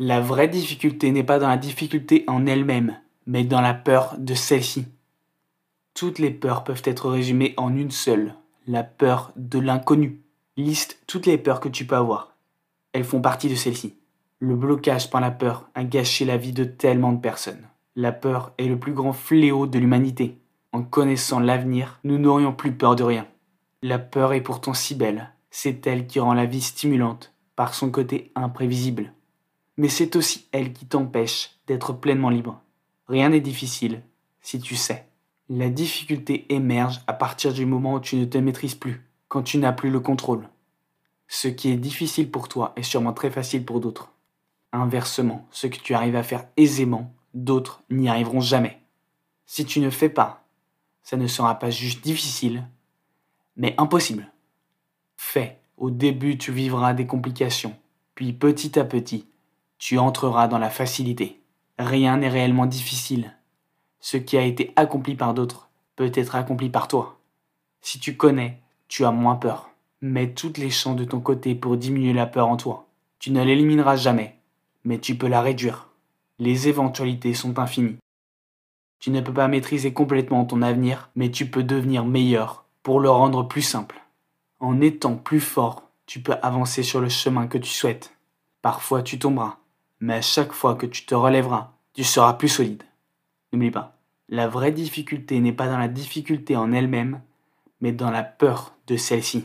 La vraie difficulté n'est pas dans la difficulté en elle-même, mais dans la peur de celle-ci. Toutes les peurs peuvent être résumées en une seule, la peur de l'inconnu. Liste toutes les peurs que tu peux avoir. Elles font partie de celle-ci. Le blocage par la peur a gâché la vie de tellement de personnes. La peur est le plus grand fléau de l'humanité. En connaissant l'avenir, nous n'aurions plus peur de rien. La peur est pourtant si belle. C'est elle qui rend la vie stimulante par son côté imprévisible. Mais c'est aussi elle qui t'empêche d'être pleinement libre. Rien n'est difficile si tu sais. La difficulté émerge à partir du moment où tu ne te maîtrises plus, quand tu n'as plus le contrôle. Ce qui est difficile pour toi est sûrement très facile pour d'autres. Inversement, ce que tu arrives à faire aisément, d'autres n'y arriveront jamais. Si tu ne fais pas, ça ne sera pas juste difficile, mais impossible. Fais. Au début, tu vivras des complications, puis petit à petit, tu entreras dans la facilité. Rien n'est réellement difficile. Ce qui a été accompli par d'autres peut être accompli par toi. Si tu connais, tu as moins peur. Mets toutes les chances de ton côté pour diminuer la peur en toi. Tu ne l'élimineras jamais, mais tu peux la réduire. Les éventualités sont infinies. Tu ne peux pas maîtriser complètement ton avenir, mais tu peux devenir meilleur pour le rendre plus simple. En étant plus fort, tu peux avancer sur le chemin que tu souhaites. Parfois tu tomberas, mais à chaque fois que tu te relèveras, tu seras plus solide. N'oublie pas, la vraie difficulté n'est pas dans la difficulté en elle-même, mais dans la peur de celle-ci.